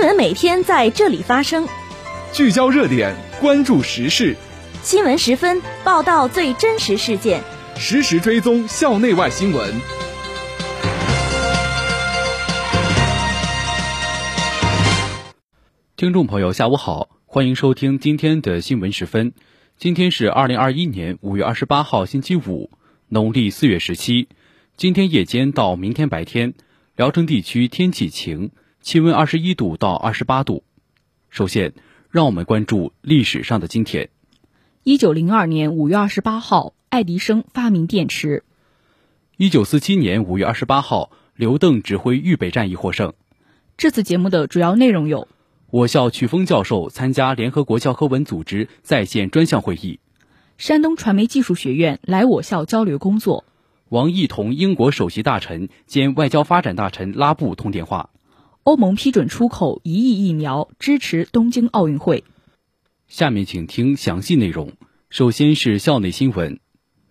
新闻每天在这里发生，聚焦热点，关注时事。新闻十分报道最真实事件，实时追踪校内外新闻。听众朋友，下午好，欢迎收听今天的新闻十分。今天是二零二一年五月二十八号，星期五，农历四月十七。今天夜间到明天白天，聊城地区天气晴。气温二十一度到二十八度。首先，让我们关注历史上的今天。一九零二年五月二十八号，爱迪生发明电池。一九四七年五月二十八号，刘邓指挥豫北战役获胜。这次节目的主要内容有：我校曲峰教授参加联合国教科文组织在线专项会议；山东传媒技术学院来我校交流工作；王毅同英国首席大臣兼外交发展大臣拉布通电话。欧盟批准出口一亿疫苗，支持东京奥运会。下面请听详细内容。首先是校内新闻。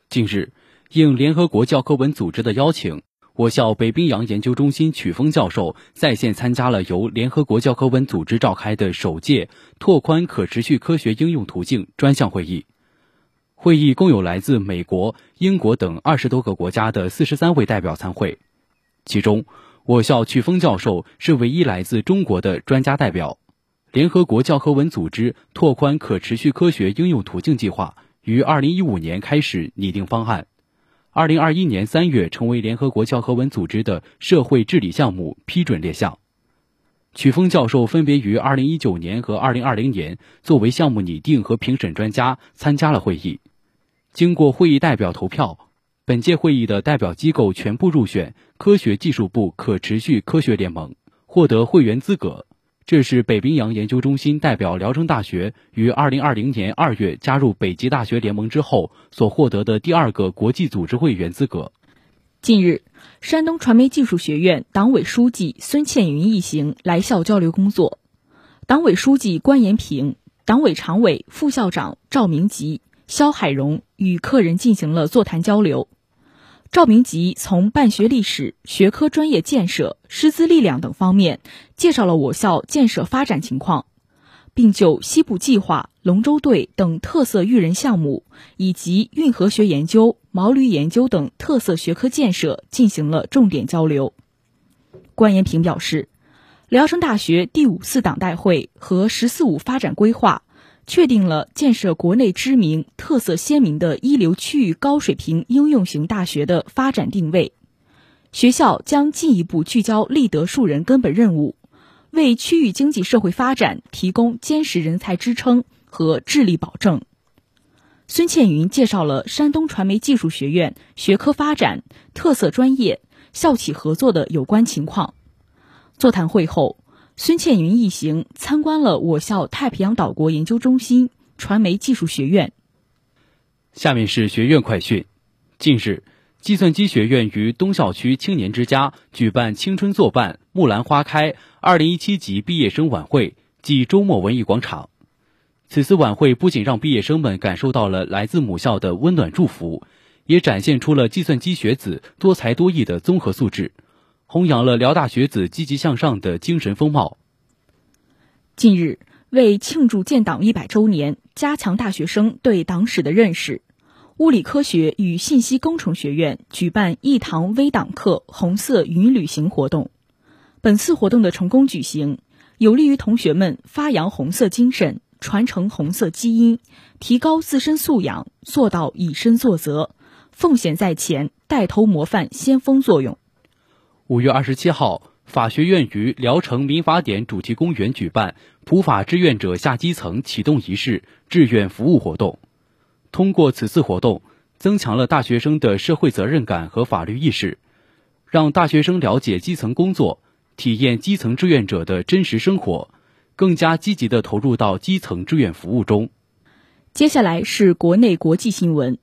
近日，应联合国教科文组织的邀请，我校北冰洋研究中心曲峰教授在线参加了由联合国教科文组织召开的首届拓宽可持续科学应用途径专项会议。会议共有来自美国、英国等二十多个国家的四十三位代表参会，其中。我校曲峰教授是唯一来自中国的专家代表。联合国教科文组织拓宽可持续科学应用途径计划于二零一五年开始拟定方案，二零二一年三月成为联合国教科文组织的社会治理项目批准列项。曲峰教授分别于二零一九年和二零二零年作为项目拟定和评审专家参加了会议，经过会议代表投票。本届会议的代表机构全部入选科学技术部可持续科学联盟，获得会员资格。这是北冰洋研究中心代表聊城大学于二零二零年二月加入北极大学联盟之后所获得的第二个国际组织会员资格。近日，山东传媒技术学院党委书记孙倩云一行来校交流工作，党委书记关延平、党委常委、副校长赵明吉、肖海荣与客人进行了座谈交流。赵明吉从办学历史、学科专业建设、师资力量等方面介绍了我校建设发展情况，并就西部计划、龙舟队等特色育人项目以及运河学研究、毛驴研究等特色学科建设进行了重点交流。关延平表示，聊城大学第五次党代会和“十四五”发展规划。确定了建设国内知名、特色鲜明的一流区域高水平应用型大学的发展定位。学校将进一步聚焦立德树人根本任务，为区域经济社会发展提供坚实人才支撑和智力保证。孙倩云介绍了山东传媒技术学院学科发展、特色专业、校企合作的有关情况。座谈会后。孙倩云一行参观了我校太平洋岛国研究中心传媒技术学院。下面是学院快讯。近日，计算机学院于东校区青年之家举办“青春作伴，木兰花开”二零一七级毕业生晚会暨周末文艺广场。此次晚会不仅让毕业生们感受到了来自母校的温暖祝福，也展现出了计算机学子多才多艺的综合素质。弘扬了辽大学子积极向上的精神风貌。近日，为庆祝建党一百周年，加强大学生对党史的认识，物理科学与信息工程学院举办一堂微党课“红色云旅行”活动。本次活动的成功举行，有利于同学们发扬红色精神，传承红色基因，提高自身素养，做到以身作则，奉献在前，带头模范先锋作用。五月二十七号，法学院于聊城民法典主题公园举办普法志愿者下基层启动仪式志愿服务活动。通过此次活动，增强了大学生的社会责任感和法律意识，让大学生了解基层工作，体验基层志愿者的真实生活，更加积极地投入到基层志愿服务中。接下来是国内国际新闻。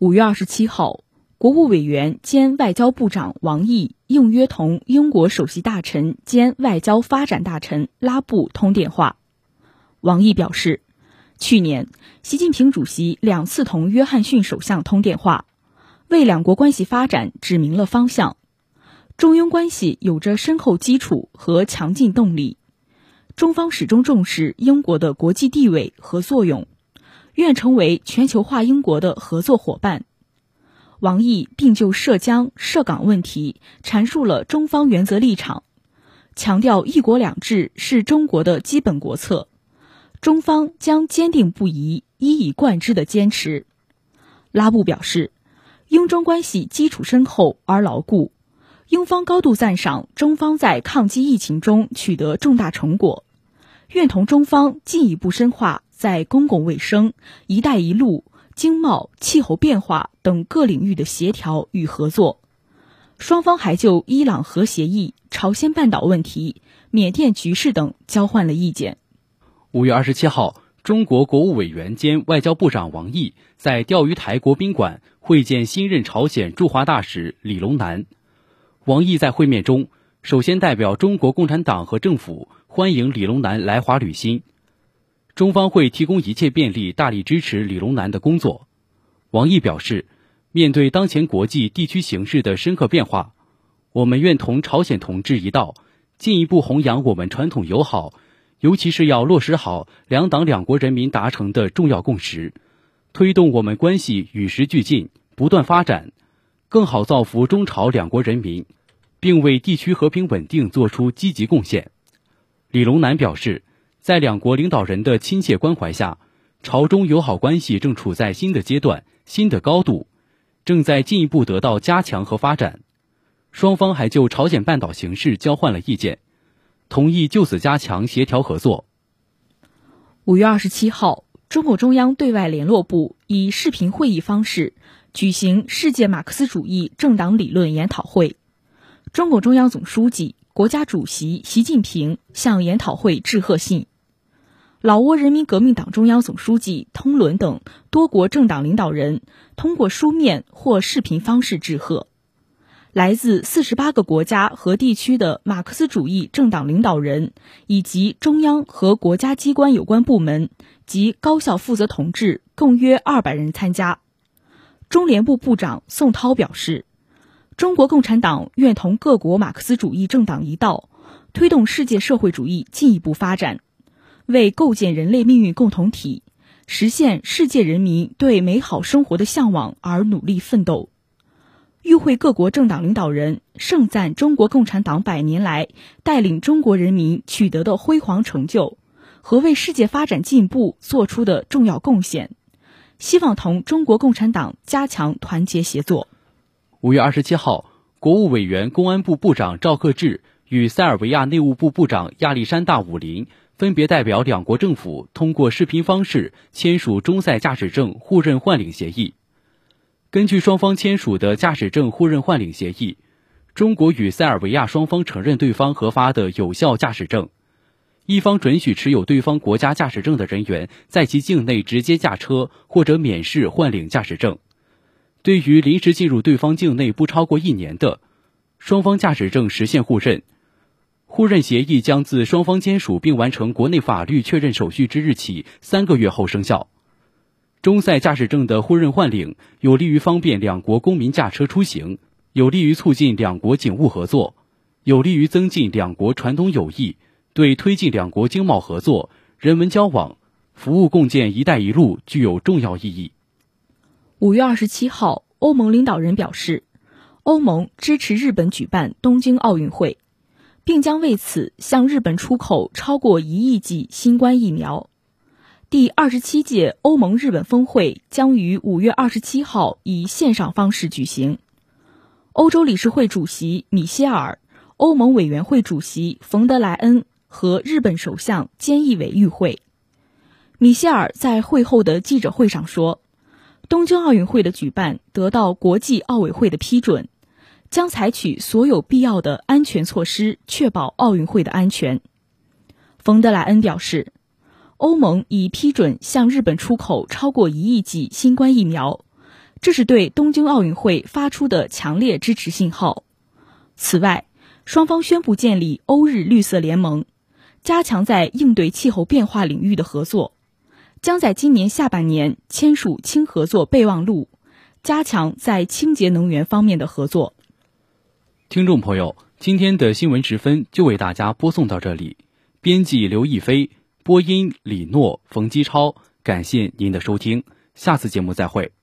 五月二十七号。国务委员兼外交部长王毅应约同英国首席大臣兼外交发展大臣拉布通电话。王毅表示，去年习近平主席两次同约翰逊首相通电话，为两国关系发展指明了方向。中英关系有着深厚基础和强劲动力，中方始终重视英国的国际地位和作用，愿成为全球化英国的合作伙伴。王毅并就涉疆、涉港问题阐述了中方原则立场，强调“一国两制”是中国的基本国策，中方将坚定不移、一以贯之的坚持。拉布表示，英中关系基础深厚而牢固，英方高度赞赏中方在抗击疫情中取得重大成果，愿同中方进一步深化在公共卫生、“一带一路”。经贸、气候变化等各领域的协调与合作，双方还就伊朗核协议、朝鲜半岛问题、缅甸局势等交换了意见。五月二十七号，中国国务委员兼外交部长王毅在钓鱼台国宾馆会见新任朝鲜驻华大使李龙南。王毅在会面中，首先代表中国共产党和政府欢迎李龙南来华履新。中方会提供一切便利，大力支持李龙南的工作。王毅表示，面对当前国际地区形势的深刻变化，我们愿同朝鲜同志一道，进一步弘扬我们传统友好，尤其是要落实好两党两国人民达成的重要共识，推动我们关系与时俱进，不断发展，更好造福中朝两国人民，并为地区和平稳定作出积极贡献。李龙南表示。在两国领导人的亲切关怀下，朝中友好关系正处在新的阶段、新的高度，正在进一步得到加强和发展。双方还就朝鲜半岛形势交换了意见，同意就此加强协调合作。五月二十七号，中共中央对外联络部以视频会议方式举行世界马克思主义政党理论研讨会，中共中央总书记、国家主席习近平向研讨会致贺信。老挝人民革命党中央总书记通伦等多国政党领导人通过书面或视频方式致贺。来自四十八个国家和地区的马克思主义政党领导人以及中央和国家机关有关部门及高校负责同志共约二百人参加。中联部部长宋涛表示，中国共产党愿同各国马克思主义政党一道，推动世界社会主义进一步发展。为构建人类命运共同体，实现世界人民对美好生活的向往而努力奋斗。与会各国政党领导人盛赞中国共产党百年来带领中国人民取得的辉煌成就和为世界发展进步做出的重要贡献，希望同中国共产党加强团结协作。五月二十七号，国务委员、公安部部长赵克志与塞尔维亚内务部部长亚历山大·武林。分别代表两国政府通过视频方式签署中塞驾驶证互认换领协议。根据双方签署的驾驶证互认换领协议，中国与塞尔维亚双方承认对方核发的有效驾驶证，一方准许持有对方国家驾驶证的人员在其境内直接驾车或者免试换领驾驶证。对于临时进入对方境内不超过一年的，双方驾驶证实现互认。互认协议将自双方签署并完成国内法律确认手续之日起三个月后生效。中塞驾驶证的互认换领，有利于方便两国公民驾车出行，有利于促进两国警务合作，有利于增进两国传统友谊，对推进两国经贸合作、人文交往、服务共建“一带一路”具有重要意义。五月二十七号，欧盟领导人表示，欧盟支持日本举办东京奥运会。并将为此向日本出口超过一亿剂新冠疫苗。第二十七届欧盟日本峰会将于五月二十七号以线上方式举行。欧洲理事会主席米歇尔、欧盟委员会主席冯德莱恩和日本首相菅义伟与会。米歇尔在会后的记者会上说：“东京奥运会的举办得到国际奥委会的批准。”将采取所有必要的安全措施，确保奥运会的安全。冯德莱恩表示，欧盟已批准向日本出口超过一亿剂新冠疫苗，这是对东京奥运会发出的强烈支持信号。此外，双方宣布建立欧日绿色联盟，加强在应对气候变化领域的合作，将在今年下半年签署氢合作备忘录，加强在清洁能源方面的合作。听众朋友，今天的新闻时分就为大家播送到这里。编辑刘亦菲，播音李诺、冯基超。感谢您的收听，下次节目再会。